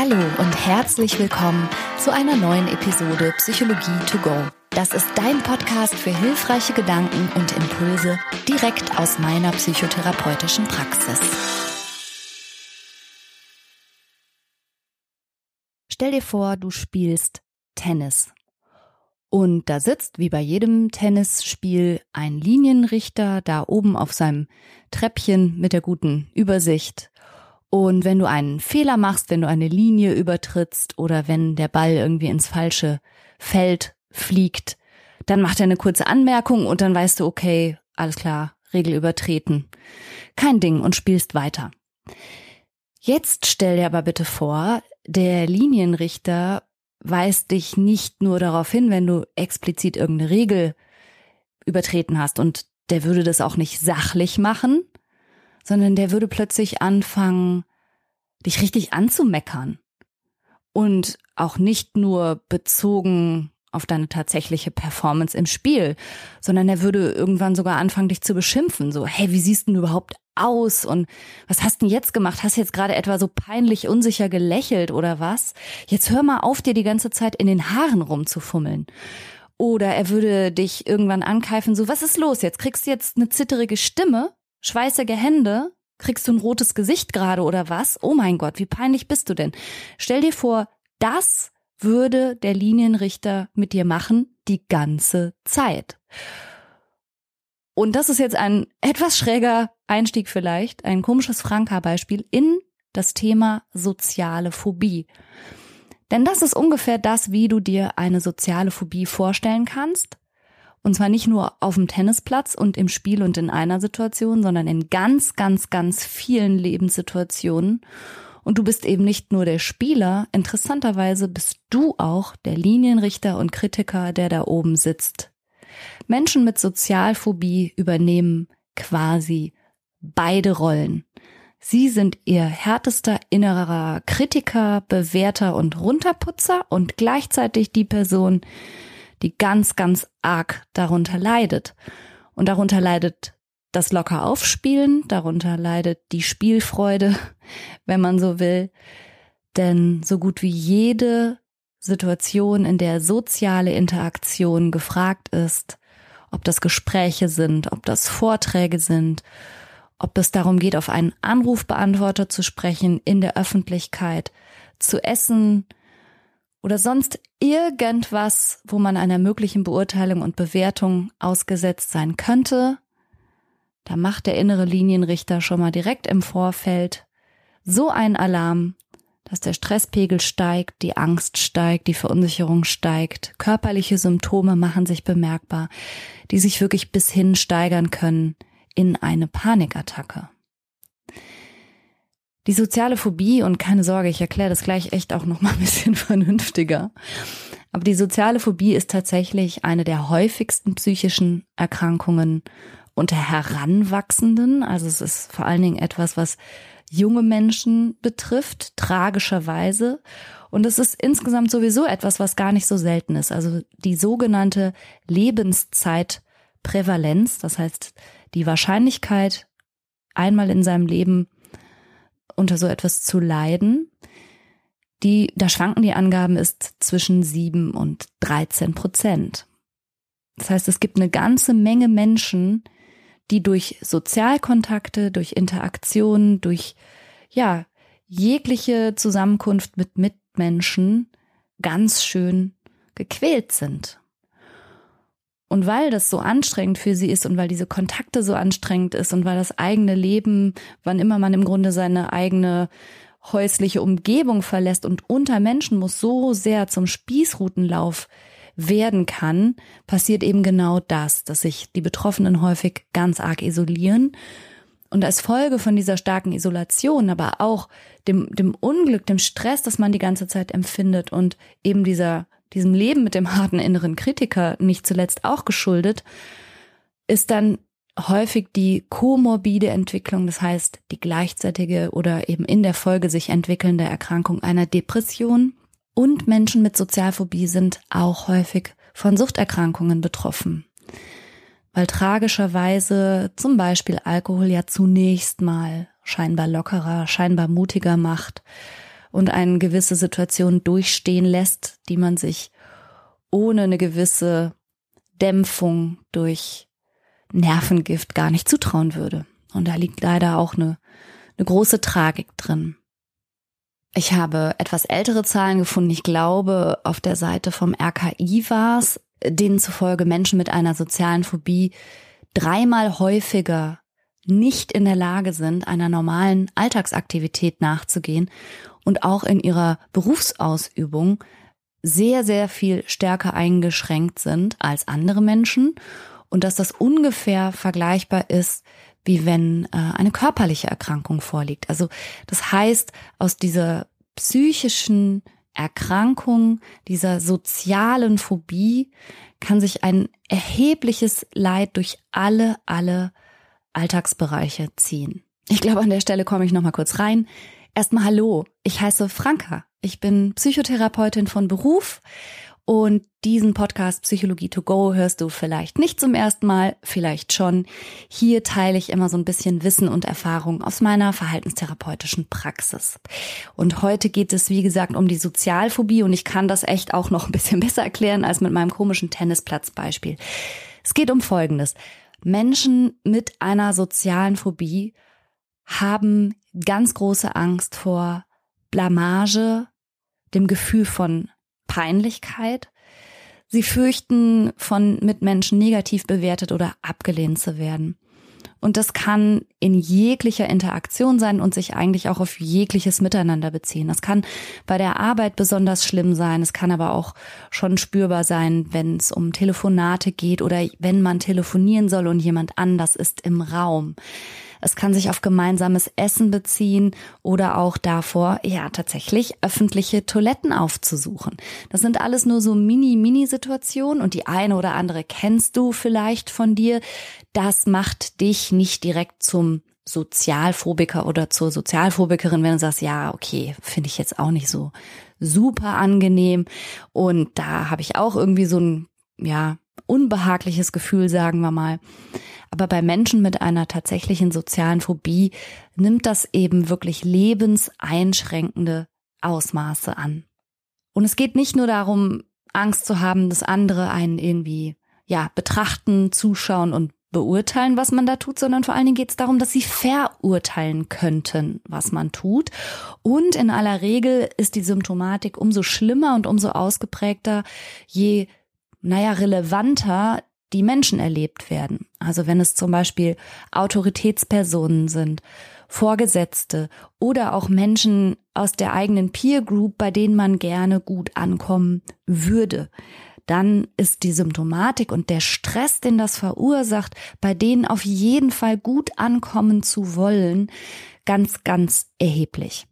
Hallo und herzlich willkommen zu einer neuen Episode Psychologie to go. Das ist dein Podcast für hilfreiche Gedanken und Impulse direkt aus meiner psychotherapeutischen Praxis. Stell dir vor, du spielst Tennis. Und da sitzt, wie bei jedem Tennisspiel, ein Linienrichter da oben auf seinem Treppchen mit der guten Übersicht und wenn du einen Fehler machst, wenn du eine Linie übertrittst oder wenn der Ball irgendwie ins falsche Feld fliegt, dann macht er eine kurze Anmerkung und dann weißt du, okay, alles klar, Regel übertreten. Kein Ding und spielst weiter. Jetzt stell dir aber bitte vor, der Linienrichter weist dich nicht nur darauf hin, wenn du explizit irgendeine Regel übertreten hast und der würde das auch nicht sachlich machen, sondern der würde plötzlich anfangen, dich richtig anzumeckern. Und auch nicht nur bezogen auf deine tatsächliche Performance im Spiel, sondern er würde irgendwann sogar anfangen, dich zu beschimpfen. So, hey, wie siehst du denn überhaupt aus? Und was hast du denn jetzt gemacht? Hast du jetzt gerade etwa so peinlich unsicher gelächelt oder was? Jetzt hör mal auf, dir die ganze Zeit in den Haaren rumzufummeln. Oder er würde dich irgendwann ankeifen, so, was ist los? Jetzt kriegst du jetzt eine zitterige Stimme schweißige Hände, kriegst du ein rotes Gesicht gerade oder was? Oh mein Gott, wie peinlich bist du denn? Stell dir vor, das würde der Linienrichter mit dir machen die ganze Zeit. Und das ist jetzt ein etwas schräger Einstieg vielleicht, ein komisches Franka-Beispiel in das Thema soziale Phobie. Denn das ist ungefähr das, wie du dir eine soziale Phobie vorstellen kannst. Und zwar nicht nur auf dem Tennisplatz und im Spiel und in einer Situation, sondern in ganz, ganz, ganz vielen Lebenssituationen. Und du bist eben nicht nur der Spieler, interessanterweise bist du auch der Linienrichter und Kritiker, der da oben sitzt. Menschen mit Sozialphobie übernehmen quasi beide Rollen. Sie sind ihr härtester innerer Kritiker, Bewerter und Runterputzer und gleichzeitig die Person, die ganz, ganz arg darunter leidet. Und darunter leidet das locker aufspielen, darunter leidet die Spielfreude, wenn man so will. Denn so gut wie jede Situation, in der soziale Interaktion gefragt ist, ob das Gespräche sind, ob das Vorträge sind, ob es darum geht, auf einen Anrufbeantworter zu sprechen in der Öffentlichkeit, zu essen, oder sonst irgendwas, wo man einer möglichen Beurteilung und Bewertung ausgesetzt sein könnte, da macht der innere Linienrichter schon mal direkt im Vorfeld so einen Alarm, dass der Stresspegel steigt, die Angst steigt, die Verunsicherung steigt, körperliche Symptome machen sich bemerkbar, die sich wirklich bis hin steigern können in eine Panikattacke. Die soziale Phobie, und keine Sorge, ich erkläre das gleich echt auch noch mal ein bisschen vernünftiger. Aber die soziale Phobie ist tatsächlich eine der häufigsten psychischen Erkrankungen unter Heranwachsenden. Also es ist vor allen Dingen etwas, was junge Menschen betrifft, tragischerweise. Und es ist insgesamt sowieso etwas, was gar nicht so selten ist. Also die sogenannte Lebenszeitprävalenz, das heißt die Wahrscheinlichkeit, einmal in seinem Leben unter so etwas zu leiden. Die, da schwanken die Angaben ist zwischen sieben und 13 Prozent. Das heißt, es gibt eine ganze Menge Menschen, die durch Sozialkontakte, durch Interaktionen, durch, ja, jegliche Zusammenkunft mit Mitmenschen ganz schön gequält sind. Und weil das so anstrengend für sie ist und weil diese Kontakte so anstrengend ist und weil das eigene Leben, wann immer man im Grunde seine eigene häusliche Umgebung verlässt und unter Menschen muss so sehr zum Spießrutenlauf werden kann, passiert eben genau das, dass sich die Betroffenen häufig ganz arg isolieren. Und als Folge von dieser starken Isolation, aber auch dem, dem Unglück, dem Stress, das man die ganze Zeit empfindet und eben dieser diesem Leben mit dem harten inneren Kritiker nicht zuletzt auch geschuldet, ist dann häufig die komorbide Entwicklung, das heißt die gleichzeitige oder eben in der Folge sich entwickelnde Erkrankung einer Depression. Und Menschen mit Sozialphobie sind auch häufig von Suchterkrankungen betroffen. Weil tragischerweise zum Beispiel Alkohol ja zunächst mal scheinbar lockerer, scheinbar mutiger macht und eine gewisse Situation durchstehen lässt, die man sich ohne eine gewisse Dämpfung durch Nervengift gar nicht zutrauen würde. Und da liegt leider auch eine, eine große Tragik drin. Ich habe etwas ältere Zahlen gefunden. Ich glaube, auf der Seite vom RKI war es, denen zufolge Menschen mit einer sozialen Phobie dreimal häufiger nicht in der Lage sind, einer normalen Alltagsaktivität nachzugehen und auch in ihrer Berufsausübung sehr, sehr viel stärker eingeschränkt sind als andere Menschen und dass das ungefähr vergleichbar ist, wie wenn äh, eine körperliche Erkrankung vorliegt. Also das heißt, aus dieser psychischen Erkrankung, dieser sozialen Phobie kann sich ein erhebliches Leid durch alle, alle Alltagsbereiche ziehen. Ich glaube, an der Stelle komme ich noch mal kurz rein. Erstmal hallo, ich heiße Franka. Ich bin Psychotherapeutin von Beruf und diesen Podcast Psychologie to go hörst du vielleicht nicht zum ersten Mal, vielleicht schon. Hier teile ich immer so ein bisschen Wissen und Erfahrung aus meiner verhaltenstherapeutischen Praxis. Und heute geht es, wie gesagt, um die Sozialphobie und ich kann das echt auch noch ein bisschen besser erklären als mit meinem komischen Tennisplatzbeispiel. Es geht um Folgendes. Menschen mit einer sozialen Phobie haben ganz große Angst vor Blamage, dem Gefühl von Peinlichkeit. Sie fürchten, von Mitmenschen negativ bewertet oder abgelehnt zu werden. Und das kann in jeglicher Interaktion sein und sich eigentlich auch auf jegliches Miteinander beziehen. Das kann bei der Arbeit besonders schlimm sein. Es kann aber auch schon spürbar sein, wenn es um Telefonate geht oder wenn man telefonieren soll und jemand anders ist im Raum. Es kann sich auf gemeinsames Essen beziehen oder auch davor, ja, tatsächlich öffentliche Toiletten aufzusuchen. Das sind alles nur so Mini-Mini-Situationen und die eine oder andere kennst du vielleicht von dir. Das macht dich nicht direkt zum Sozialphobiker oder zur Sozialphobikerin, wenn du sagst, ja, okay, finde ich jetzt auch nicht so super angenehm. Und da habe ich auch irgendwie so ein, ja, unbehagliches Gefühl, sagen wir mal. Aber bei Menschen mit einer tatsächlichen sozialen Phobie nimmt das eben wirklich lebenseinschränkende Ausmaße an. Und es geht nicht nur darum, Angst zu haben, dass andere einen irgendwie, ja, betrachten, zuschauen und beurteilen, was man da tut, sondern vor allen Dingen geht es darum, dass sie verurteilen könnten, was man tut. Und in aller Regel ist die Symptomatik umso schlimmer und umso ausgeprägter, je, naja, relevanter die Menschen erlebt werden. Also wenn es zum Beispiel Autoritätspersonen sind, Vorgesetzte oder auch Menschen aus der eigenen Peer Group, bei denen man gerne gut ankommen würde, dann ist die Symptomatik und der Stress, den das verursacht, bei denen auf jeden Fall gut ankommen zu wollen, ganz, ganz erheblich.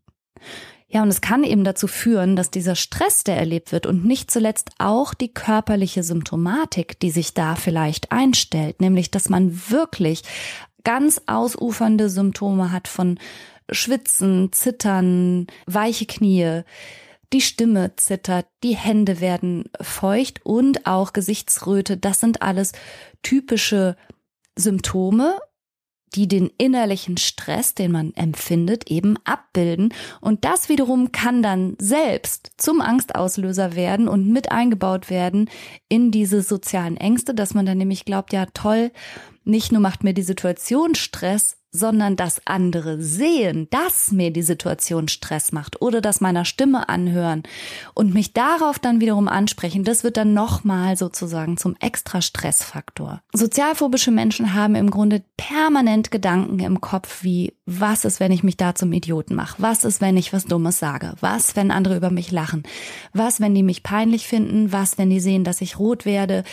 Ja, und es kann eben dazu führen, dass dieser Stress, der erlebt wird und nicht zuletzt auch die körperliche Symptomatik, die sich da vielleicht einstellt, nämlich dass man wirklich ganz ausufernde Symptome hat von Schwitzen, Zittern, weiche Knie, die Stimme zittert, die Hände werden feucht und auch Gesichtsröte. Das sind alles typische Symptome die den innerlichen Stress, den man empfindet, eben abbilden. Und das wiederum kann dann selbst zum Angstauslöser werden und mit eingebaut werden in diese sozialen Ängste, dass man dann nämlich glaubt, ja toll, nicht nur macht mir die Situation Stress, sondern dass andere sehen, dass mir die Situation Stress macht oder dass meiner Stimme anhören und mich darauf dann wiederum ansprechen, das wird dann nochmal sozusagen zum extra Stressfaktor. Sozialphobische Menschen haben im Grunde permanent Gedanken im Kopf wie, was ist, wenn ich mich da zum Idioten mache? Was ist, wenn ich was Dummes sage? Was, wenn andere über mich lachen? Was, wenn die mich peinlich finden? Was, wenn die sehen, dass ich rot werde?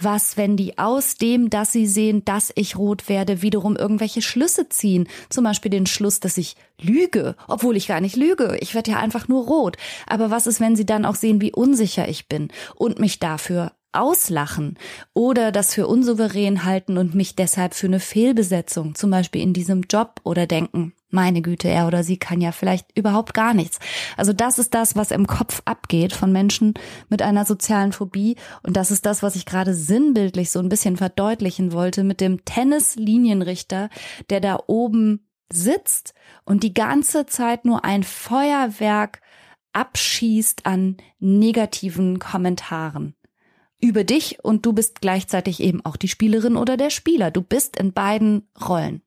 Was, wenn die aus dem, dass sie sehen, dass ich rot werde, wiederum irgendwelche Schlüsse ziehen? Zum Beispiel den Schluss, dass ich lüge, obwohl ich gar nicht lüge. Ich werde ja einfach nur rot. Aber was ist, wenn sie dann auch sehen, wie unsicher ich bin und mich dafür auslachen oder das für unsouverän halten und mich deshalb für eine Fehlbesetzung, zum Beispiel in diesem Job oder denken, meine Güte, er oder sie kann ja vielleicht überhaupt gar nichts. Also das ist das, was im Kopf abgeht von Menschen mit einer sozialen Phobie. Und das ist das, was ich gerade sinnbildlich so ein bisschen verdeutlichen wollte mit dem Tennislinienrichter, der da oben sitzt und die ganze Zeit nur ein Feuerwerk abschießt an negativen Kommentaren über dich und du bist gleichzeitig eben auch die Spielerin oder der Spieler. Du bist in beiden Rollen.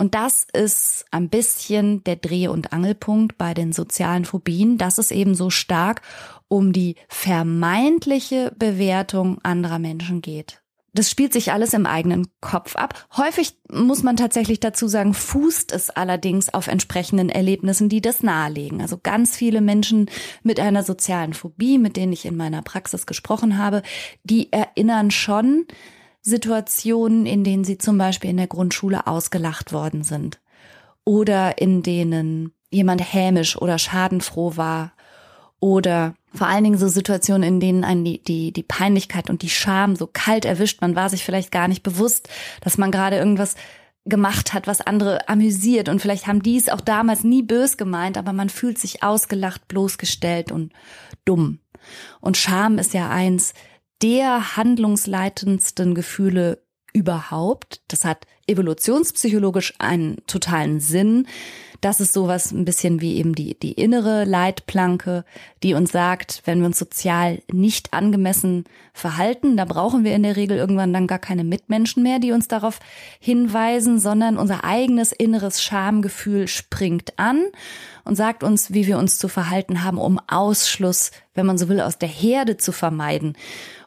Und das ist ein bisschen der Dreh- und Angelpunkt bei den sozialen Phobien, dass es eben so stark um die vermeintliche Bewertung anderer Menschen geht. Das spielt sich alles im eigenen Kopf ab. Häufig muss man tatsächlich dazu sagen, fußt es allerdings auf entsprechenden Erlebnissen, die das nahelegen. Also ganz viele Menschen mit einer sozialen Phobie, mit denen ich in meiner Praxis gesprochen habe, die erinnern schon Situationen, in denen sie zum Beispiel in der Grundschule ausgelacht worden sind oder in denen jemand hämisch oder schadenfroh war oder vor allen Dingen so Situationen, in denen einen die, die, die Peinlichkeit und die Scham so kalt erwischt. Man war sich vielleicht gar nicht bewusst, dass man gerade irgendwas gemacht hat, was andere amüsiert. Und vielleicht haben die es auch damals nie bös gemeint, aber man fühlt sich ausgelacht, bloßgestellt und dumm. Und Scham ist ja eins der handlungsleitendsten Gefühle überhaupt. Das hat evolutionspsychologisch einen totalen Sinn. Das ist sowas ein bisschen wie eben die, die innere Leitplanke, die uns sagt, wenn wir uns sozial nicht angemessen verhalten, da brauchen wir in der Regel irgendwann dann gar keine Mitmenschen mehr, die uns darauf hinweisen, sondern unser eigenes inneres Schamgefühl springt an und sagt uns, wie wir uns zu verhalten haben, um Ausschluss, wenn man so will, aus der Herde zu vermeiden.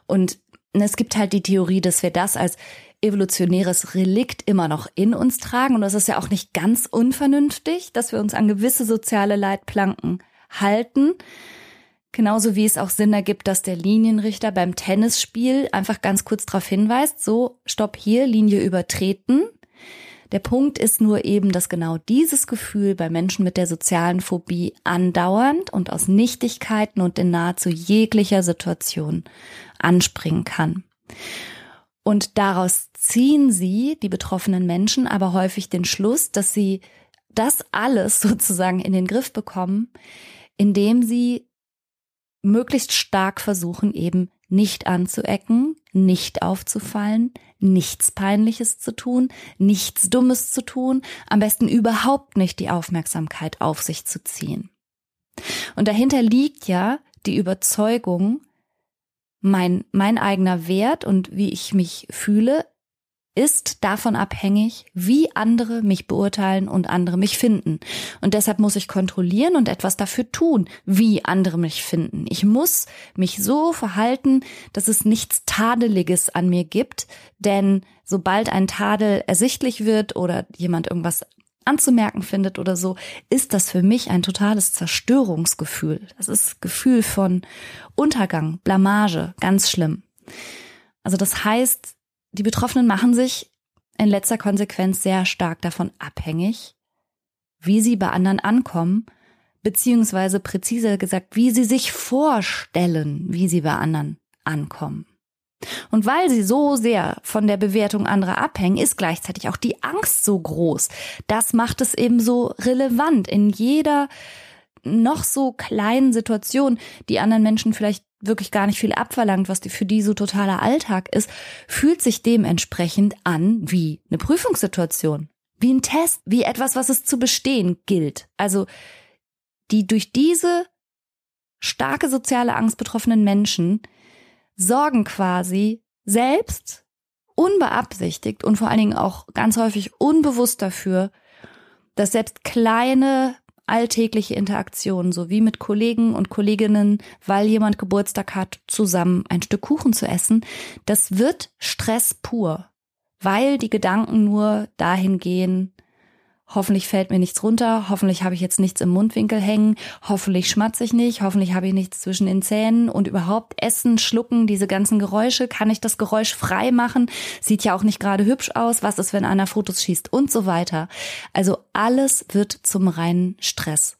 Und es gibt halt die Theorie, dass wir das als evolutionäres Relikt immer noch in uns tragen. Und das ist ja auch nicht ganz unvernünftig, dass wir uns an gewisse soziale Leitplanken halten. Genauso wie es auch Sinn ergibt, dass der Linienrichter beim Tennisspiel einfach ganz kurz darauf hinweist, so, stopp hier, Linie übertreten. Der Punkt ist nur eben, dass genau dieses Gefühl bei Menschen mit der sozialen Phobie andauernd und aus Nichtigkeiten und in nahezu jeglicher Situation anspringen kann. Und daraus ziehen sie, die betroffenen Menschen, aber häufig den Schluss, dass sie das alles sozusagen in den Griff bekommen, indem sie möglichst stark versuchen, eben nicht anzuecken, nicht aufzufallen, nichts Peinliches zu tun, nichts Dummes zu tun, am besten überhaupt nicht die Aufmerksamkeit auf sich zu ziehen. Und dahinter liegt ja die Überzeugung, mein, mein eigener Wert und wie ich mich fühle, ist davon abhängig, wie andere mich beurteilen und andere mich finden. Und deshalb muss ich kontrollieren und etwas dafür tun, wie andere mich finden. Ich muss mich so verhalten, dass es nichts Tadeliges an mir gibt, denn sobald ein Tadel ersichtlich wird oder jemand irgendwas anzumerken findet oder so, ist das für mich ein totales Zerstörungsgefühl. Das ist Gefühl von Untergang, Blamage, ganz schlimm. Also das heißt, die Betroffenen machen sich in letzter Konsequenz sehr stark davon abhängig, wie sie bei anderen ankommen, beziehungsweise präziser gesagt, wie sie sich vorstellen, wie sie bei anderen ankommen. Und weil sie so sehr von der Bewertung anderer abhängen, ist gleichzeitig auch die Angst so groß. Das macht es eben so relevant in jeder noch so kleinen Situation, die anderen Menschen vielleicht wirklich gar nicht viel abverlangt, was für die so totaler Alltag ist, fühlt sich dementsprechend an wie eine Prüfungssituation, wie ein Test, wie etwas, was es zu bestehen gilt. Also die durch diese starke soziale Angst betroffenen Menschen sorgen quasi selbst unbeabsichtigt und vor allen Dingen auch ganz häufig unbewusst dafür, dass selbst kleine alltägliche Interaktionen, so wie mit Kollegen und Kolleginnen, weil jemand Geburtstag hat, zusammen ein Stück Kuchen zu essen, das wird Stress pur, weil die Gedanken nur dahin gehen, Hoffentlich fällt mir nichts runter, hoffentlich habe ich jetzt nichts im Mundwinkel hängen, hoffentlich schmatze ich nicht, hoffentlich habe ich nichts zwischen den Zähnen und überhaupt essen, schlucken, diese ganzen Geräusche, kann ich das Geräusch frei machen? Sieht ja auch nicht gerade hübsch aus, was ist, wenn einer Fotos schießt und so weiter. Also alles wird zum reinen Stress.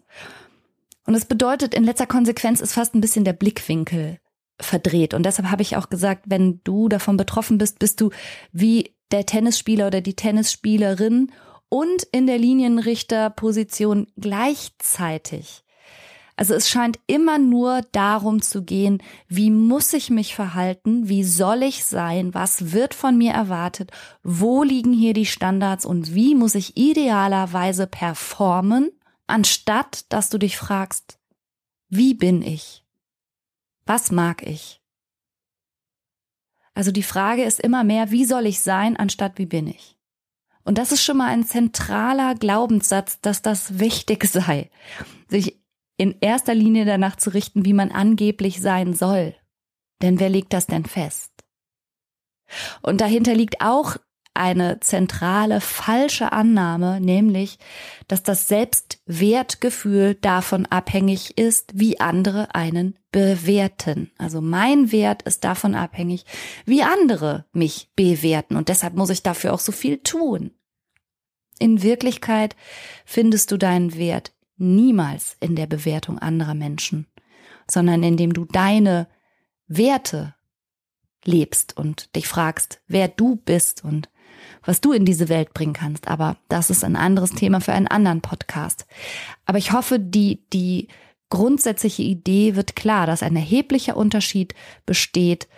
Und es bedeutet, in letzter Konsequenz ist fast ein bisschen der Blickwinkel verdreht. Und deshalb habe ich auch gesagt, wenn du davon betroffen bist, bist du wie der Tennisspieler oder die Tennisspielerin und in der Linienrichterposition gleichzeitig. Also es scheint immer nur darum zu gehen, wie muss ich mich verhalten, wie soll ich sein, was wird von mir erwartet, wo liegen hier die Standards und wie muss ich idealerweise performen, anstatt dass du dich fragst, wie bin ich? Was mag ich? Also die Frage ist immer mehr, wie soll ich sein, anstatt wie bin ich? Und das ist schon mal ein zentraler Glaubenssatz, dass das wichtig sei, sich in erster Linie danach zu richten, wie man angeblich sein soll. Denn wer legt das denn fest? Und dahinter liegt auch eine zentrale falsche Annahme, nämlich, dass das Selbstwertgefühl davon abhängig ist, wie andere einen bewerten. Also mein Wert ist davon abhängig, wie andere mich bewerten und deshalb muss ich dafür auch so viel tun. In Wirklichkeit findest du deinen Wert niemals in der Bewertung anderer Menschen, sondern indem du deine Werte lebst und dich fragst, wer du bist und was du in diese Welt bringen kannst. Aber das ist ein anderes Thema für einen anderen Podcast. Aber ich hoffe, die, die grundsätzliche Idee wird klar, dass ein erheblicher Unterschied besteht,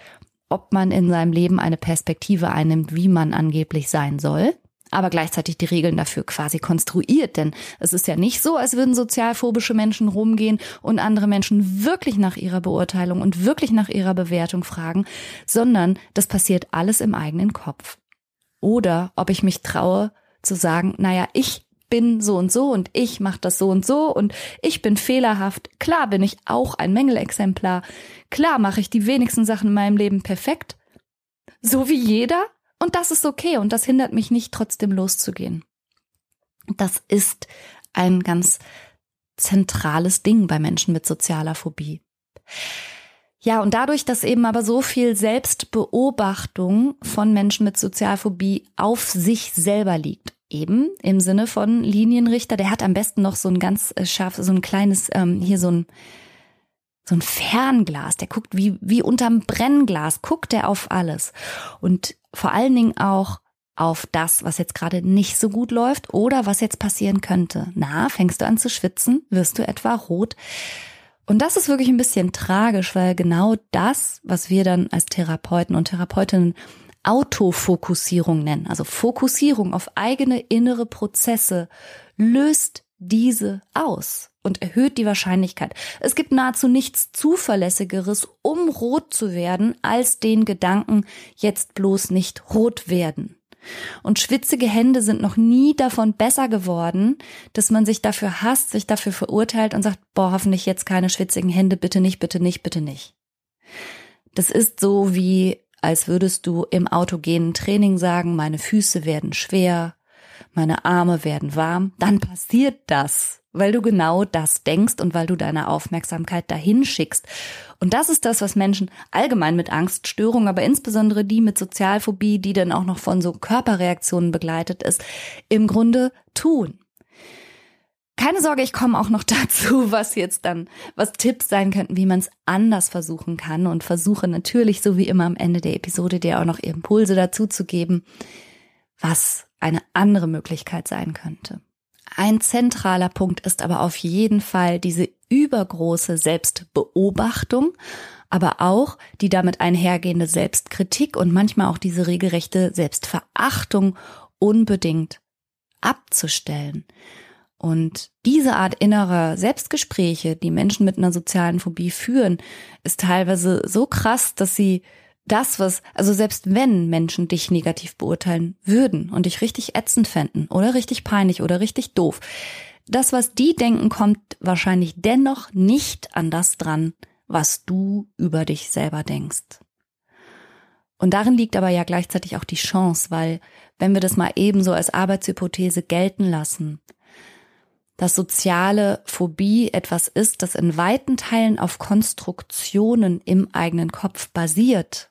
ob man in seinem Leben eine Perspektive einnimmt, wie man angeblich sein soll aber gleichzeitig die Regeln dafür quasi konstruiert. Denn es ist ja nicht so, als würden sozialphobische Menschen rumgehen und andere Menschen wirklich nach ihrer Beurteilung und wirklich nach ihrer Bewertung fragen, sondern das passiert alles im eigenen Kopf. Oder ob ich mich traue zu sagen, naja, ich bin so und so und ich mache das so und so und ich bin fehlerhaft. Klar bin ich auch ein Mängelexemplar. Klar mache ich die wenigsten Sachen in meinem Leben perfekt. So wie jeder. Und das ist okay und das hindert mich nicht, trotzdem loszugehen. Das ist ein ganz zentrales Ding bei Menschen mit sozialer Phobie. Ja, und dadurch, dass eben aber so viel Selbstbeobachtung von Menschen mit Sozialphobie auf sich selber liegt, eben im Sinne von Linienrichter, der hat am besten noch so ein ganz äh, scharf, so ein kleines, ähm, hier so ein so ein Fernglas, der guckt wie, wie unterm Brennglas, guckt er auf alles. Und vor allen Dingen auch auf das, was jetzt gerade nicht so gut läuft oder was jetzt passieren könnte. Na, fängst du an zu schwitzen? Wirst du etwa rot? Und das ist wirklich ein bisschen tragisch, weil genau das, was wir dann als Therapeuten und Therapeutinnen Autofokussierung nennen, also Fokussierung auf eigene innere Prozesse, löst diese aus und erhöht die Wahrscheinlichkeit. Es gibt nahezu nichts Zuverlässigeres, um rot zu werden, als den Gedanken, jetzt bloß nicht rot werden. Und schwitzige Hände sind noch nie davon besser geworden, dass man sich dafür hasst, sich dafür verurteilt und sagt, boah, hoffentlich jetzt keine schwitzigen Hände, bitte nicht, bitte nicht, bitte nicht. Das ist so wie, als würdest du im autogenen Training sagen, meine Füße werden schwer, meine Arme werden warm, dann passiert das weil du genau das denkst und weil du deine Aufmerksamkeit dahin schickst. Und das ist das, was Menschen allgemein mit Angststörungen, aber insbesondere die mit Sozialphobie, die dann auch noch von so Körperreaktionen begleitet ist, im Grunde tun. Keine Sorge, ich komme auch noch dazu, was jetzt dann, was Tipps sein könnten, wie man es anders versuchen kann und versuche natürlich, so wie immer am Ende der Episode, dir auch noch Impulse dazu zu geben, was eine andere Möglichkeit sein könnte. Ein zentraler Punkt ist aber auf jeden Fall diese übergroße Selbstbeobachtung, aber auch die damit einhergehende Selbstkritik und manchmal auch diese regelrechte Selbstverachtung unbedingt abzustellen. Und diese Art innerer Selbstgespräche, die Menschen mit einer sozialen Phobie führen, ist teilweise so krass, dass sie das, was, also selbst wenn Menschen dich negativ beurteilen würden und dich richtig ätzend fänden oder richtig peinlich oder richtig doof, das, was die denken, kommt wahrscheinlich dennoch nicht an das dran, was du über dich selber denkst. Und darin liegt aber ja gleichzeitig auch die Chance, weil wenn wir das mal ebenso als Arbeitshypothese gelten lassen, dass soziale Phobie etwas ist, das in weiten Teilen auf Konstruktionen im eigenen Kopf basiert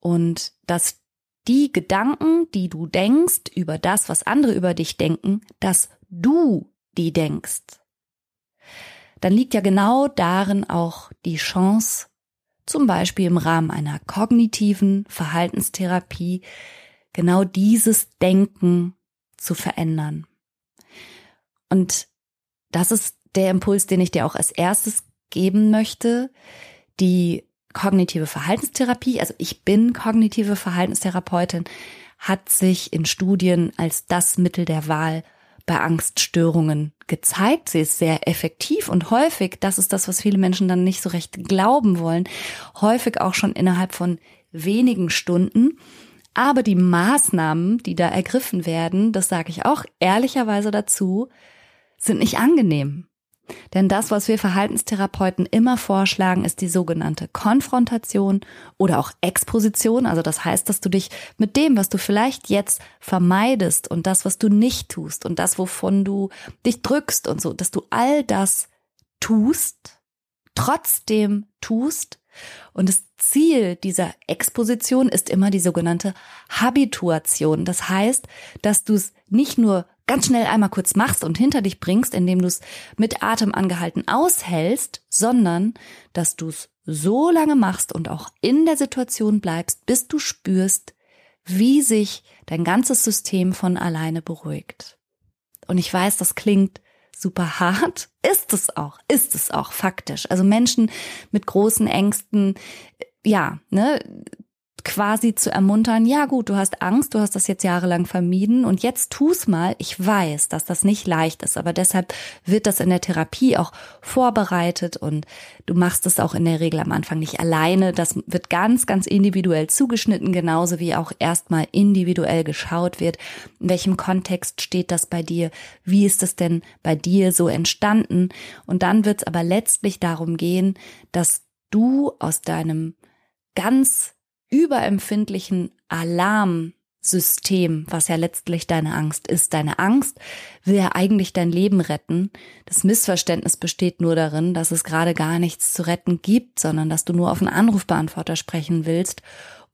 und dass die Gedanken, die du denkst über das, was andere über dich denken, dass du die denkst. Dann liegt ja genau darin auch die Chance, zum Beispiel im Rahmen einer kognitiven Verhaltenstherapie, genau dieses Denken zu verändern. Und das ist der Impuls, den ich dir auch als erstes geben möchte, die kognitive Verhaltenstherapie, also ich bin kognitive Verhaltenstherapeutin, hat sich in Studien als das Mittel der Wahl bei Angststörungen gezeigt. Sie ist sehr effektiv und häufig, das ist das, was viele Menschen dann nicht so recht glauben wollen, häufig auch schon innerhalb von wenigen Stunden. Aber die Maßnahmen, die da ergriffen werden, das sage ich auch ehrlicherweise dazu, sind nicht angenehm. Denn das, was wir Verhaltenstherapeuten immer vorschlagen, ist die sogenannte Konfrontation oder auch Exposition. Also das heißt, dass du dich mit dem, was du vielleicht jetzt vermeidest und das, was du nicht tust und das, wovon du dich drückst und so, dass du all das tust, trotzdem tust. Und das Ziel dieser Exposition ist immer die sogenannte Habituation. Das heißt, dass du es nicht nur ganz schnell einmal kurz machst und hinter dich bringst, indem du es mit Atem angehalten aushältst, sondern dass du es so lange machst und auch in der Situation bleibst, bis du spürst, wie sich dein ganzes System von alleine beruhigt. Und ich weiß, das klingt super hart, ist es auch, ist es auch faktisch. Also Menschen mit großen Ängsten, ja, ne, quasi zu ermuntern, ja gut, du hast Angst, du hast das jetzt jahrelang vermieden und jetzt tu's mal. Ich weiß, dass das nicht leicht ist, aber deshalb wird das in der Therapie auch vorbereitet und du machst es auch in der Regel am Anfang nicht alleine. Das wird ganz, ganz individuell zugeschnitten, genauso wie auch erstmal individuell geschaut wird. In welchem Kontext steht das bei dir? Wie ist es denn bei dir so entstanden? Und dann wird es aber letztlich darum gehen, dass du aus deinem ganz überempfindlichen Alarmsystem, was ja letztlich deine Angst ist. Deine Angst will ja eigentlich dein Leben retten. Das Missverständnis besteht nur darin, dass es gerade gar nichts zu retten gibt, sondern dass du nur auf einen Anrufbeantworter sprechen willst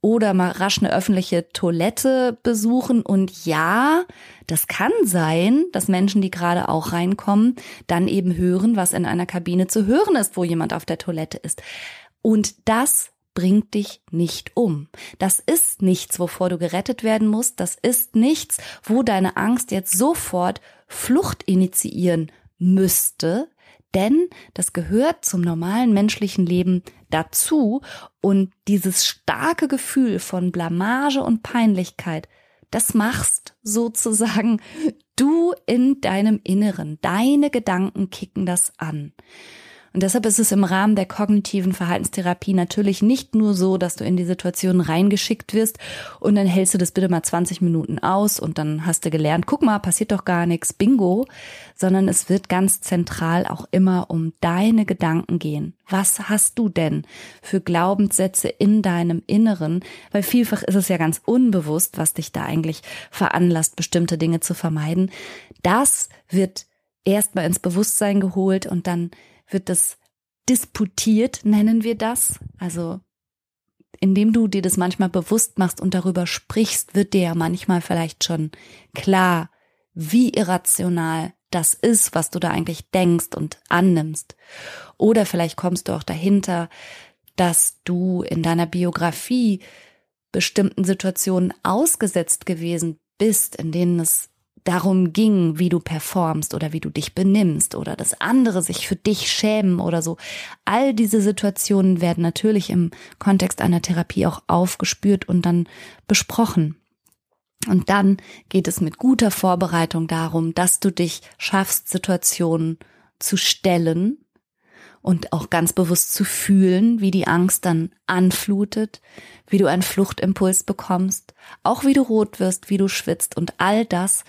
oder mal rasch eine öffentliche Toilette besuchen. Und ja, das kann sein, dass Menschen, die gerade auch reinkommen, dann eben hören, was in einer Kabine zu hören ist, wo jemand auf der Toilette ist. Und das bringt dich nicht um. Das ist nichts, wovor du gerettet werden musst. Das ist nichts, wo deine Angst jetzt sofort Flucht initiieren müsste. Denn das gehört zum normalen menschlichen Leben dazu und dieses starke Gefühl von Blamage und Peinlichkeit, das machst sozusagen du in deinem Inneren. Deine Gedanken kicken das an. Und deshalb ist es im Rahmen der kognitiven Verhaltenstherapie natürlich nicht nur so, dass du in die Situation reingeschickt wirst und dann hältst du das bitte mal 20 Minuten aus und dann hast du gelernt, guck mal, passiert doch gar nichts, bingo, sondern es wird ganz zentral auch immer um deine Gedanken gehen. Was hast du denn für Glaubenssätze in deinem Inneren? Weil vielfach ist es ja ganz unbewusst, was dich da eigentlich veranlasst, bestimmte Dinge zu vermeiden. Das wird erstmal ins Bewusstsein geholt und dann wird das disputiert, nennen wir das. Also indem du dir das manchmal bewusst machst und darüber sprichst, wird dir ja manchmal vielleicht schon klar, wie irrational das ist, was du da eigentlich denkst und annimmst. Oder vielleicht kommst du auch dahinter, dass du in deiner Biografie bestimmten Situationen ausgesetzt gewesen bist, in denen es darum ging, wie du performst oder wie du dich benimmst oder dass andere sich für dich schämen oder so. All diese Situationen werden natürlich im Kontext einer Therapie auch aufgespürt und dann besprochen. Und dann geht es mit guter Vorbereitung darum, dass du dich schaffst, Situationen zu stellen und auch ganz bewusst zu fühlen, wie die Angst dann anflutet, wie du einen Fluchtimpuls bekommst, auch wie du rot wirst, wie du schwitzt und all das,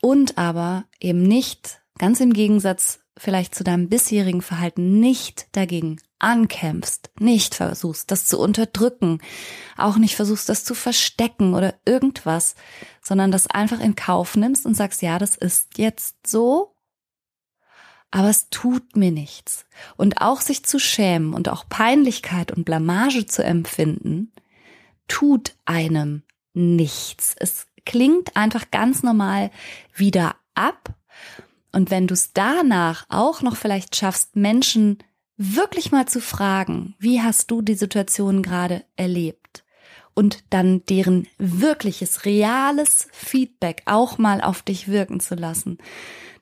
und aber eben nicht, ganz im Gegensatz vielleicht zu deinem bisherigen Verhalten, nicht dagegen ankämpfst, nicht versuchst, das zu unterdrücken, auch nicht versuchst, das zu verstecken oder irgendwas, sondern das einfach in Kauf nimmst und sagst, ja, das ist jetzt so, aber es tut mir nichts. Und auch sich zu schämen und auch Peinlichkeit und Blamage zu empfinden, tut einem nichts. Es klingt einfach ganz normal wieder ab. Und wenn du es danach auch noch vielleicht schaffst, Menschen wirklich mal zu fragen, wie hast du die Situation gerade erlebt? Und dann deren wirkliches, reales Feedback auch mal auf dich wirken zu lassen,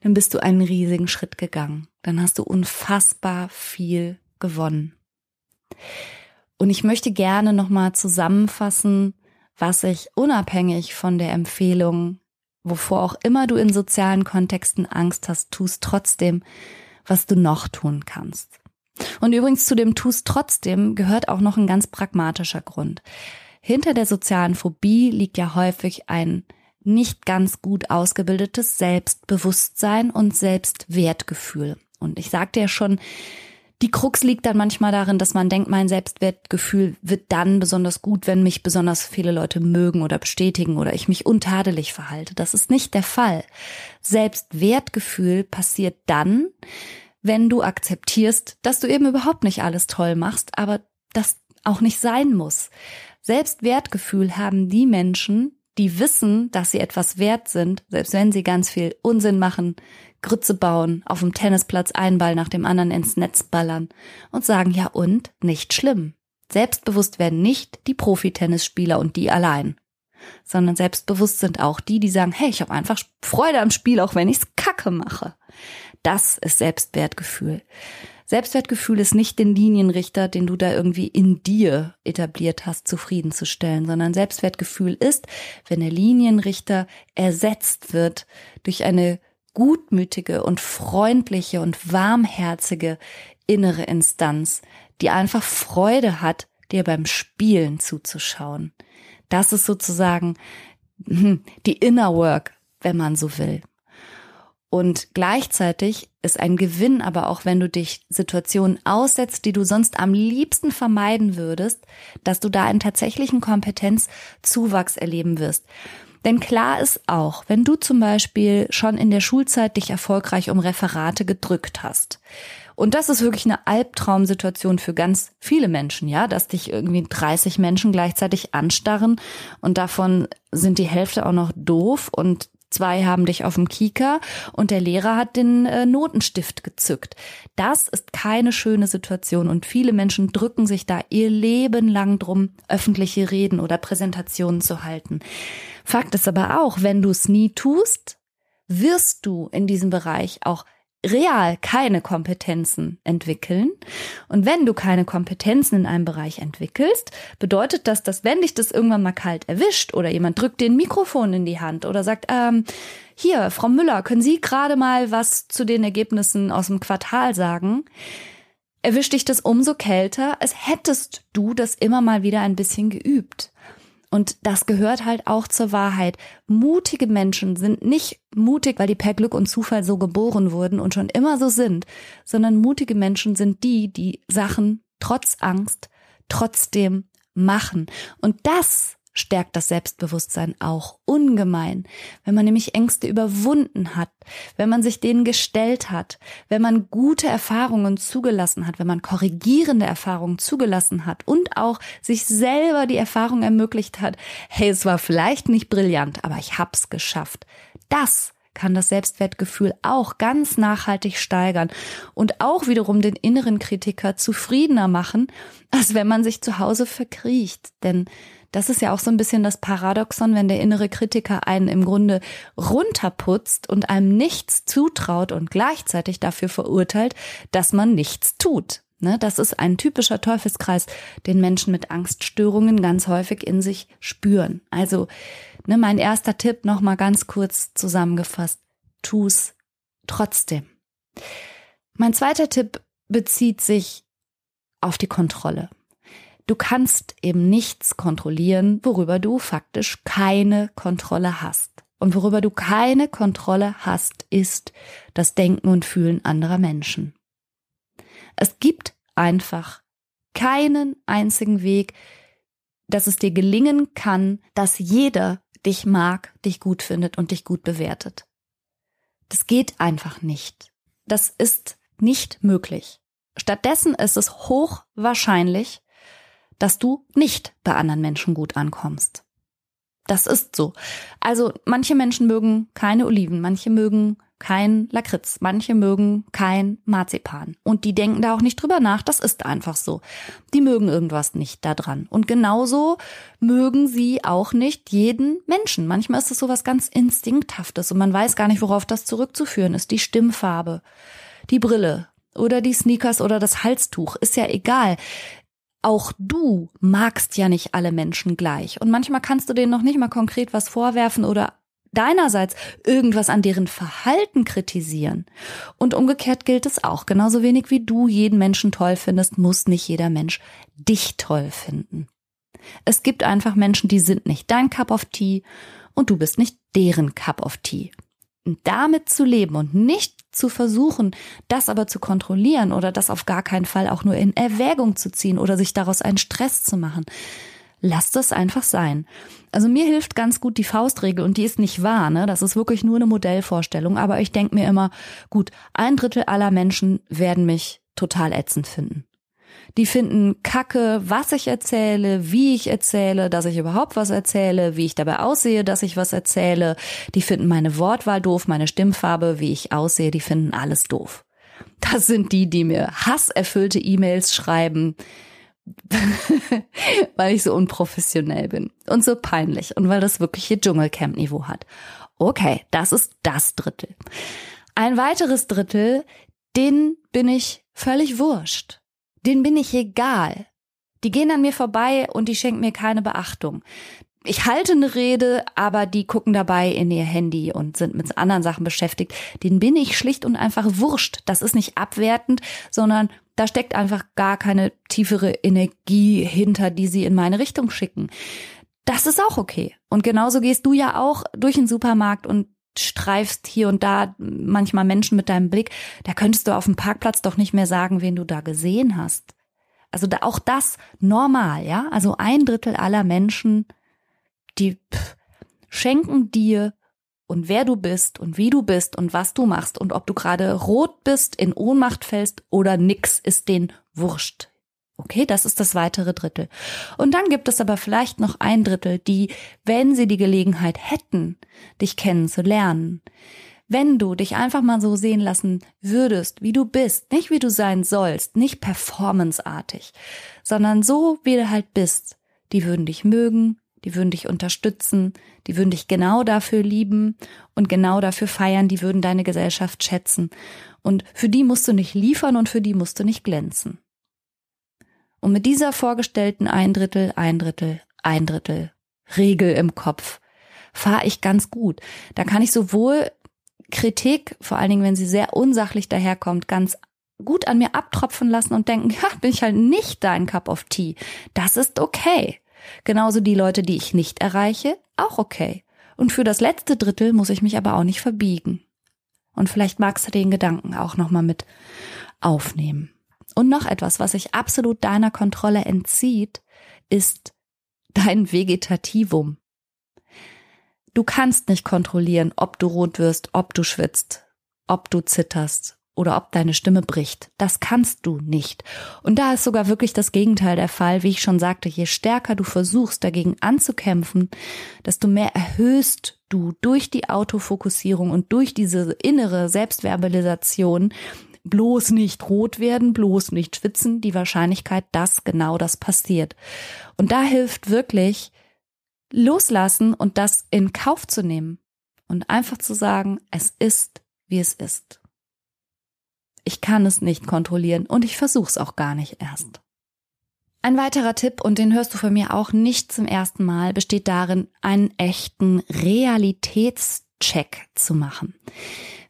dann bist du einen riesigen Schritt gegangen. dann hast du unfassbar viel gewonnen. Und ich möchte gerne nochmal zusammenfassen, was ich unabhängig von der Empfehlung, wovor auch immer du in sozialen Kontexten Angst hast, tust trotzdem, was du noch tun kannst. Und übrigens zu dem tust trotzdem gehört auch noch ein ganz pragmatischer Grund. Hinter der sozialen Phobie liegt ja häufig ein nicht ganz gut ausgebildetes Selbstbewusstsein und Selbstwertgefühl. Und ich sagte ja schon, die Krux liegt dann manchmal darin, dass man denkt, mein Selbstwertgefühl wird dann besonders gut, wenn mich besonders viele Leute mögen oder bestätigen oder ich mich untadelig verhalte. Das ist nicht der Fall. Selbstwertgefühl passiert dann, wenn du akzeptierst, dass du eben überhaupt nicht alles toll machst, aber das auch nicht sein muss. Selbstwertgefühl haben die Menschen, die wissen, dass sie etwas wert sind, selbst wenn sie ganz viel Unsinn machen, Grütze bauen, auf dem Tennisplatz einen Ball nach dem anderen ins Netz ballern und sagen ja und, nicht schlimm. Selbstbewusst werden nicht die Profitennisspieler und die allein, sondern selbstbewusst sind auch die, die sagen, hey, ich habe einfach Freude am Spiel, auch wenn ich's kacke mache. Das ist Selbstwertgefühl. Selbstwertgefühl ist nicht den Linienrichter, den du da irgendwie in dir etabliert hast, zufriedenzustellen, sondern Selbstwertgefühl ist, wenn der Linienrichter ersetzt wird durch eine gutmütige und freundliche und warmherzige innere Instanz, die einfach Freude hat, dir beim Spielen zuzuschauen. Das ist sozusagen hm, die Inner Work, wenn man so will. Und gleichzeitig ist ein Gewinn aber auch, wenn du dich Situationen aussetzt, die du sonst am liebsten vermeiden würdest, dass du da einen tatsächlichen Kompetenzzuwachs erleben wirst. Denn klar ist auch, wenn du zum Beispiel schon in der Schulzeit dich erfolgreich um Referate gedrückt hast, und das ist wirklich eine Albtraumsituation für ganz viele Menschen, ja, dass dich irgendwie 30 Menschen gleichzeitig anstarren und davon sind die Hälfte auch noch doof und Zwei haben dich auf dem Kieker und der Lehrer hat den äh, Notenstift gezückt. Das ist keine schöne Situation und viele Menschen drücken sich da ihr Leben lang drum, öffentliche Reden oder Präsentationen zu halten. Fakt ist aber auch, wenn du es nie tust, wirst du in diesem Bereich auch real keine Kompetenzen entwickeln. Und wenn du keine Kompetenzen in einem Bereich entwickelst, bedeutet das, dass wenn dich das irgendwann mal kalt erwischt oder jemand drückt dir ein Mikrofon in die Hand oder sagt, ähm, hier, Frau Müller, können Sie gerade mal was zu den Ergebnissen aus dem Quartal sagen? Erwischt dich das umso kälter, als hättest du das immer mal wieder ein bisschen geübt. Und das gehört halt auch zur Wahrheit. Mutige Menschen sind nicht mutig, weil die per Glück und Zufall so geboren wurden und schon immer so sind, sondern mutige Menschen sind die, die Sachen trotz Angst trotzdem machen. Und das stärkt das Selbstbewusstsein auch ungemein, wenn man nämlich Ängste überwunden hat, wenn man sich denen gestellt hat, wenn man gute Erfahrungen zugelassen hat, wenn man korrigierende Erfahrungen zugelassen hat und auch sich selber die Erfahrung ermöglicht hat, hey, es war vielleicht nicht brillant, aber ich hab's geschafft. Das kann das Selbstwertgefühl auch ganz nachhaltig steigern und auch wiederum den inneren Kritiker zufriedener machen, als wenn man sich zu Hause verkriecht. Denn das ist ja auch so ein bisschen das Paradoxon, wenn der innere Kritiker einen im Grunde runterputzt und einem nichts zutraut und gleichzeitig dafür verurteilt, dass man nichts tut. Ne, das ist ein typischer Teufelskreis, den Menschen mit Angststörungen ganz häufig in sich spüren. Also, ne, mein erster Tipp nochmal ganz kurz zusammengefasst. Tu's trotzdem. Mein zweiter Tipp bezieht sich auf die Kontrolle. Du kannst eben nichts kontrollieren, worüber du faktisch keine Kontrolle hast. Und worüber du keine Kontrolle hast, ist das Denken und Fühlen anderer Menschen. Es gibt einfach keinen einzigen Weg, dass es dir gelingen kann, dass jeder dich mag, dich gut findet und dich gut bewertet. Das geht einfach nicht. Das ist nicht möglich. Stattdessen ist es hochwahrscheinlich, dass du nicht bei anderen Menschen gut ankommst. Das ist so. Also manche Menschen mögen keine Oliven, manche mögen kein Lakritz, manche mögen kein Marzipan. Und die denken da auch nicht drüber nach, das ist einfach so. Die mögen irgendwas nicht da dran. Und genauso mögen sie auch nicht jeden Menschen. Manchmal ist es so was ganz Instinkthaftes und man weiß gar nicht, worauf das zurückzuführen ist. Die Stimmfarbe, die Brille oder die Sneakers oder das Halstuch, ist ja egal. Auch du magst ja nicht alle Menschen gleich. Und manchmal kannst du denen noch nicht mal konkret was vorwerfen oder deinerseits irgendwas an deren Verhalten kritisieren. Und umgekehrt gilt es auch. Genauso wenig wie du jeden Menschen toll findest, muss nicht jeder Mensch dich toll finden. Es gibt einfach Menschen, die sind nicht dein Cup of Tea und du bist nicht deren Cup of Tea. Und damit zu leben und nicht zu versuchen, das aber zu kontrollieren oder das auf gar keinen Fall auch nur in Erwägung zu ziehen oder sich daraus einen Stress zu machen. Lass das einfach sein. Also mir hilft ganz gut die Faustregel und die ist nicht wahr, ne? Das ist wirklich nur eine Modellvorstellung, aber ich denke mir immer, gut, ein Drittel aller Menschen werden mich total ätzend finden. Die finden Kacke, was ich erzähle, wie ich erzähle, dass ich überhaupt was erzähle, wie ich dabei aussehe, dass ich was erzähle. Die finden meine Wortwahl doof, meine Stimmfarbe, wie ich aussehe, die finden alles doof. Das sind die, die mir hasserfüllte E-Mails schreiben, weil ich so unprofessionell bin und so peinlich und weil das wirklich hier Dschungelcamp-Niveau hat. Okay, das ist das Drittel. Ein weiteres Drittel, den bin ich völlig wurscht denen bin ich egal. Die gehen an mir vorbei und die schenken mir keine Beachtung. Ich halte eine Rede, aber die gucken dabei in ihr Handy und sind mit anderen Sachen beschäftigt. Den bin ich schlicht und einfach wurscht. Das ist nicht abwertend, sondern da steckt einfach gar keine tiefere Energie hinter, die sie in meine Richtung schicken. Das ist auch okay. Und genauso gehst du ja auch durch den Supermarkt und streifst hier und da manchmal Menschen mit deinem Blick, da könntest du auf dem Parkplatz doch nicht mehr sagen, wen du da gesehen hast. Also da, auch das normal, ja? Also ein Drittel aller Menschen, die pff, schenken dir und wer du bist und wie du bist und was du machst und ob du gerade rot bist, in Ohnmacht fällst oder nix, ist den wurscht. Okay, das ist das weitere Drittel. Und dann gibt es aber vielleicht noch ein Drittel, die, wenn sie die Gelegenheit hätten, dich kennenzulernen, wenn du dich einfach mal so sehen lassen würdest, wie du bist, nicht wie du sein sollst, nicht performanceartig, sondern so, wie du halt bist, die würden dich mögen, die würden dich unterstützen, die würden dich genau dafür lieben und genau dafür feiern, die würden deine Gesellschaft schätzen. Und für die musst du nicht liefern und für die musst du nicht glänzen. Und mit dieser vorgestellten ein Drittel, ein Drittel, ein Drittel Regel im Kopf fahre ich ganz gut. Da kann ich sowohl Kritik, vor allen Dingen, wenn sie sehr unsachlich daherkommt, ganz gut an mir abtropfen lassen und denken, ja, bin ich halt nicht dein Cup of Tea. Das ist okay. Genauso die Leute, die ich nicht erreiche, auch okay. Und für das letzte Drittel muss ich mich aber auch nicht verbiegen. Und vielleicht magst du den Gedanken auch nochmal mit aufnehmen. Und noch etwas, was sich absolut deiner Kontrolle entzieht, ist dein Vegetativum. Du kannst nicht kontrollieren, ob du rot wirst, ob du schwitzt, ob du zitterst oder ob deine Stimme bricht. Das kannst du nicht. Und da ist sogar wirklich das Gegenteil der Fall. Wie ich schon sagte, je stärker du versuchst, dagegen anzukämpfen, desto mehr erhöhst du durch die Autofokussierung und durch diese innere Selbstverbalisation bloß nicht rot werden, bloß nicht schwitzen, die Wahrscheinlichkeit, dass genau das passiert. Und da hilft wirklich loslassen und das in Kauf zu nehmen und einfach zu sagen, es ist, wie es ist. Ich kann es nicht kontrollieren und ich versuche es auch gar nicht erst. Ein weiterer Tipp, und den hörst du von mir auch nicht zum ersten Mal, besteht darin, einen echten Realitätscheck zu machen.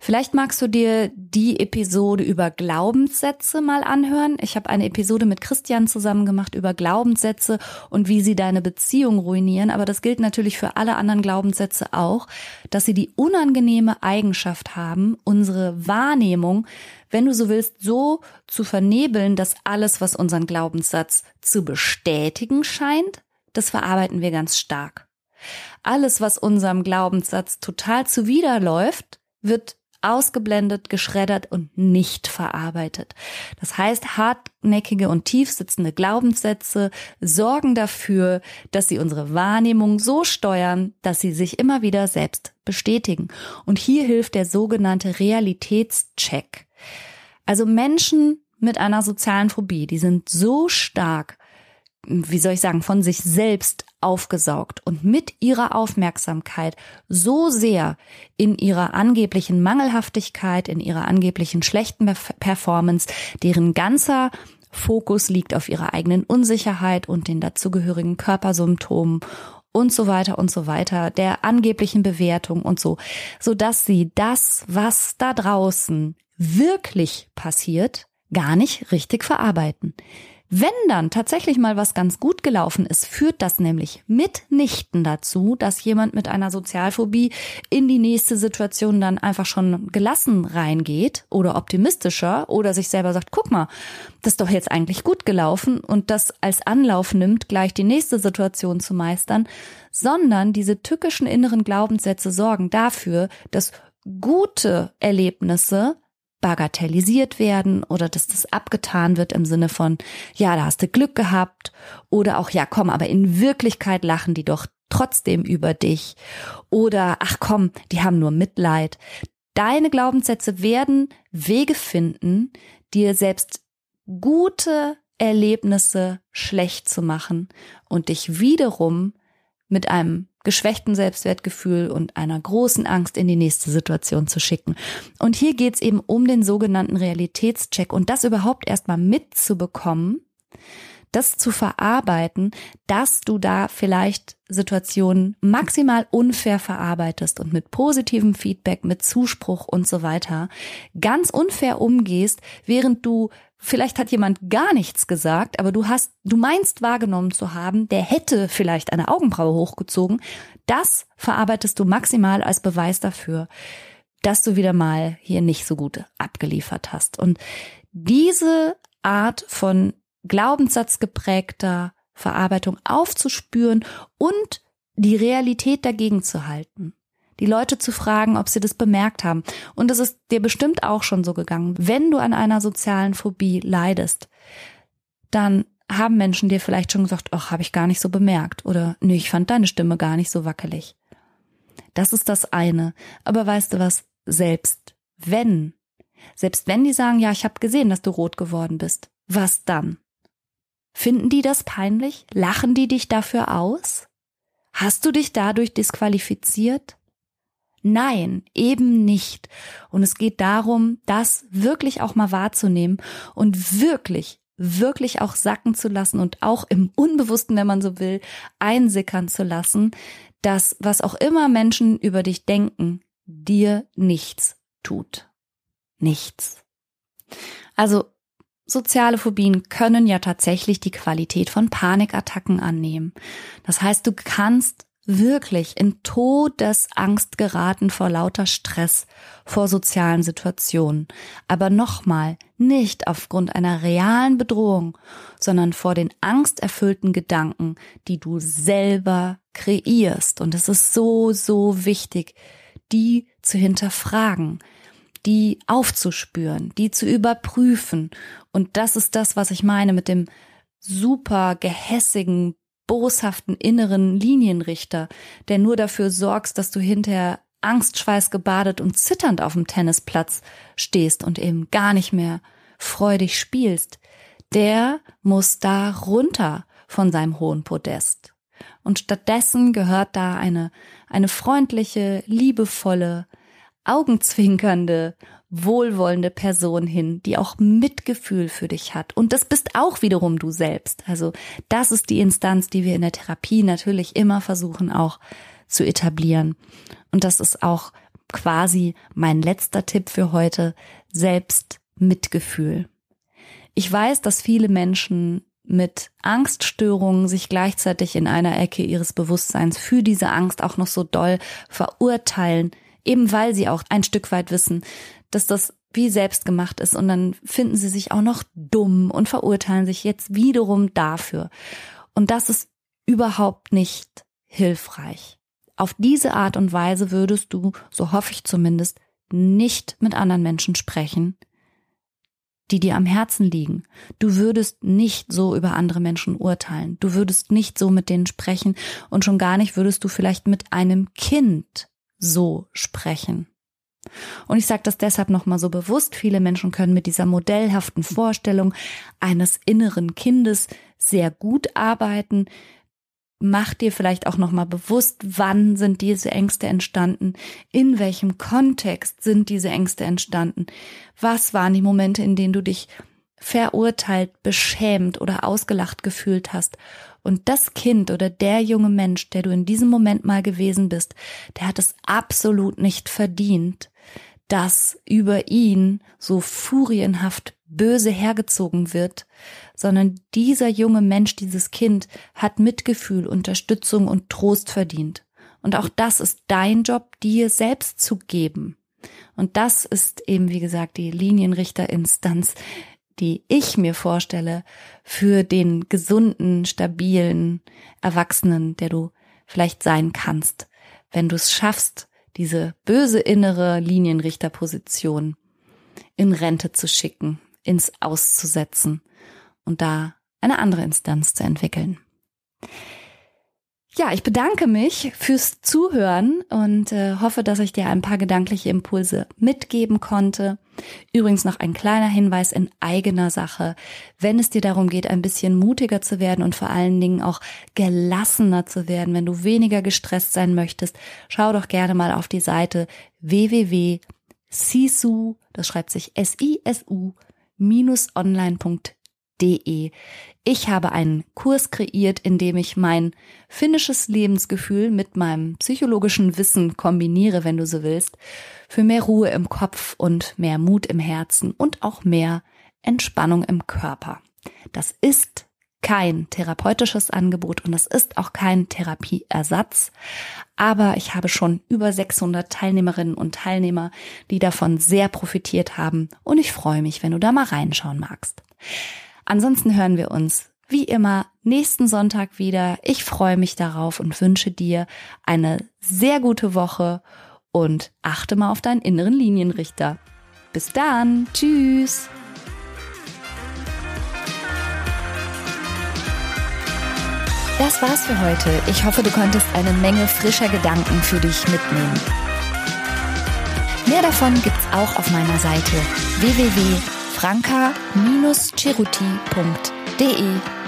Vielleicht magst du dir die Episode über Glaubenssätze mal anhören. Ich habe eine Episode mit Christian zusammen gemacht über Glaubenssätze und wie sie deine Beziehung ruinieren. Aber das gilt natürlich für alle anderen Glaubenssätze auch, dass sie die unangenehme Eigenschaft haben, unsere Wahrnehmung, wenn du so willst, so zu vernebeln, dass alles, was unseren Glaubenssatz zu bestätigen scheint, das verarbeiten wir ganz stark. Alles, was unserem Glaubenssatz total zuwiderläuft, wird ausgeblendet, geschreddert und nicht verarbeitet. Das heißt, hartnäckige und tiefsitzende Glaubenssätze sorgen dafür, dass sie unsere Wahrnehmung so steuern, dass sie sich immer wieder selbst bestätigen. Und hier hilft der sogenannte Realitätscheck. Also Menschen mit einer sozialen Phobie, die sind so stark, wie soll ich sagen, von sich selbst aufgesaugt und mit ihrer Aufmerksamkeit so sehr in ihrer angeblichen Mangelhaftigkeit, in ihrer angeblichen schlechten Performance, deren ganzer Fokus liegt auf ihrer eigenen Unsicherheit und den dazugehörigen Körpersymptomen und so weiter und so weiter, der angeblichen Bewertung und so, so dass sie das, was da draußen wirklich passiert, gar nicht richtig verarbeiten. Wenn dann tatsächlich mal was ganz gut gelaufen ist, führt das nämlich mitnichten dazu, dass jemand mit einer Sozialphobie in die nächste Situation dann einfach schon gelassen reingeht oder optimistischer oder sich selber sagt, guck mal, das ist doch jetzt eigentlich gut gelaufen und das als Anlauf nimmt, gleich die nächste Situation zu meistern, sondern diese tückischen inneren Glaubenssätze sorgen dafür, dass gute Erlebnisse bagatellisiert werden oder dass das abgetan wird im Sinne von, ja, da hast du Glück gehabt oder auch, ja, komm, aber in Wirklichkeit lachen die doch trotzdem über dich oder, ach komm, die haben nur Mitleid. Deine Glaubenssätze werden Wege finden, dir selbst gute Erlebnisse schlecht zu machen und dich wiederum mit einem geschwächten Selbstwertgefühl und einer großen Angst in die nächste Situation zu schicken. Und hier geht's eben um den sogenannten Realitätscheck und das überhaupt erstmal mitzubekommen, das zu verarbeiten, dass du da vielleicht Situationen maximal unfair verarbeitest und mit positivem Feedback, mit Zuspruch und so weiter ganz unfair umgehst, während du vielleicht hat jemand gar nichts gesagt, aber du hast, du meinst wahrgenommen zu haben, der hätte vielleicht eine Augenbraue hochgezogen. Das verarbeitest du maximal als Beweis dafür, dass du wieder mal hier nicht so gut abgeliefert hast. Und diese Art von glaubenssatzgeprägter Verarbeitung aufzuspüren und die Realität dagegen zu halten die Leute zu fragen, ob sie das bemerkt haben. Und es ist dir bestimmt auch schon so gegangen. Wenn du an einer sozialen Phobie leidest, dann haben Menschen dir vielleicht schon gesagt, ach, habe ich gar nicht so bemerkt oder nee, ich fand deine Stimme gar nicht so wackelig. Das ist das eine. Aber weißt du was, selbst wenn, selbst wenn die sagen, ja, ich habe gesehen, dass du rot geworden bist, was dann? Finden die das peinlich? Lachen die dich dafür aus? Hast du dich dadurch disqualifiziert? Nein, eben nicht. Und es geht darum, das wirklich auch mal wahrzunehmen und wirklich, wirklich auch sacken zu lassen und auch im Unbewussten, wenn man so will, einsickern zu lassen, dass was auch immer Menschen über dich denken, dir nichts tut. Nichts. Also Soziale Phobien können ja tatsächlich die Qualität von Panikattacken annehmen. Das heißt, du kannst wirklich in Todesangst geraten vor lauter Stress, vor sozialen Situationen. Aber nochmal, nicht aufgrund einer realen Bedrohung, sondern vor den angsterfüllten Gedanken, die du selber kreierst. Und es ist so, so wichtig, die zu hinterfragen, die aufzuspüren, die zu überprüfen. Und das ist das, was ich meine mit dem super gehässigen, boshaften inneren Linienrichter, der nur dafür sorgst, dass du hinterher Angstschweiß gebadet und zitternd auf dem Tennisplatz stehst und eben gar nicht mehr freudig spielst, der muss da runter von seinem hohen Podest. Und stattdessen gehört da eine, eine freundliche, liebevolle, augenzwinkernde wohlwollende Person hin, die auch Mitgefühl für dich hat. Und das bist auch wiederum du selbst. Also das ist die Instanz, die wir in der Therapie natürlich immer versuchen auch zu etablieren. Und das ist auch quasi mein letzter Tipp für heute, Selbstmitgefühl. Ich weiß, dass viele Menschen mit Angststörungen sich gleichzeitig in einer Ecke ihres Bewusstseins für diese Angst auch noch so doll verurteilen, eben weil sie auch ein Stück weit wissen, dass das wie selbst gemacht ist und dann finden sie sich auch noch dumm und verurteilen sich jetzt wiederum dafür. Und das ist überhaupt nicht hilfreich. Auf diese Art und Weise würdest du, so hoffe ich zumindest, nicht mit anderen Menschen sprechen, die dir am Herzen liegen. Du würdest nicht so über andere Menschen urteilen. Du würdest nicht so mit denen sprechen und schon gar nicht würdest du vielleicht mit einem Kind so sprechen. Und ich sage das deshalb nochmal so bewusst. Viele Menschen können mit dieser modellhaften Vorstellung eines inneren Kindes sehr gut arbeiten. mach dir vielleicht auch nochmal bewusst, wann sind diese Ängste entstanden, in welchem Kontext sind diese Ängste entstanden, was waren die Momente, in denen du dich verurteilt, beschämt oder ausgelacht gefühlt hast. Und das Kind oder der junge Mensch, der du in diesem Moment mal gewesen bist, der hat es absolut nicht verdient, dass über ihn so furienhaft böse hergezogen wird, sondern dieser junge Mensch, dieses Kind hat Mitgefühl, Unterstützung und Trost verdient. Und auch das ist dein Job, dir selbst zu geben. Und das ist eben, wie gesagt, die Linienrichterinstanz, die ich mir vorstelle für den gesunden, stabilen Erwachsenen, der du vielleicht sein kannst, wenn du es schaffst, diese böse innere Linienrichterposition in Rente zu schicken, ins Auszusetzen und da eine andere Instanz zu entwickeln. Ja, ich bedanke mich fürs Zuhören und äh, hoffe, dass ich dir ein paar gedankliche Impulse mitgeben konnte. Übrigens noch ein kleiner Hinweis in eigener Sache. Wenn es dir darum geht, ein bisschen mutiger zu werden und vor allen Dingen auch gelassener zu werden, wenn du weniger gestresst sein möchtest, schau doch gerne mal auf die Seite www.sisu, das schreibt sich S-I-S-U, online.de. Ich habe einen Kurs kreiert, in dem ich mein finnisches Lebensgefühl mit meinem psychologischen Wissen kombiniere, wenn du so willst, für mehr Ruhe im Kopf und mehr Mut im Herzen und auch mehr Entspannung im Körper. Das ist kein therapeutisches Angebot und es ist auch kein Therapieersatz, aber ich habe schon über 600 Teilnehmerinnen und Teilnehmer, die davon sehr profitiert haben und ich freue mich, wenn du da mal reinschauen magst. Ansonsten hören wir uns wie immer nächsten Sonntag wieder. Ich freue mich darauf und wünsche dir eine sehr gute Woche und achte mal auf deinen inneren Linienrichter. Bis dann. Tschüss. Das war's für heute. Ich hoffe, du konntest eine Menge frischer Gedanken für dich mitnehmen. Mehr davon gibt's auch auf meiner Seite www.franca-ceruti.de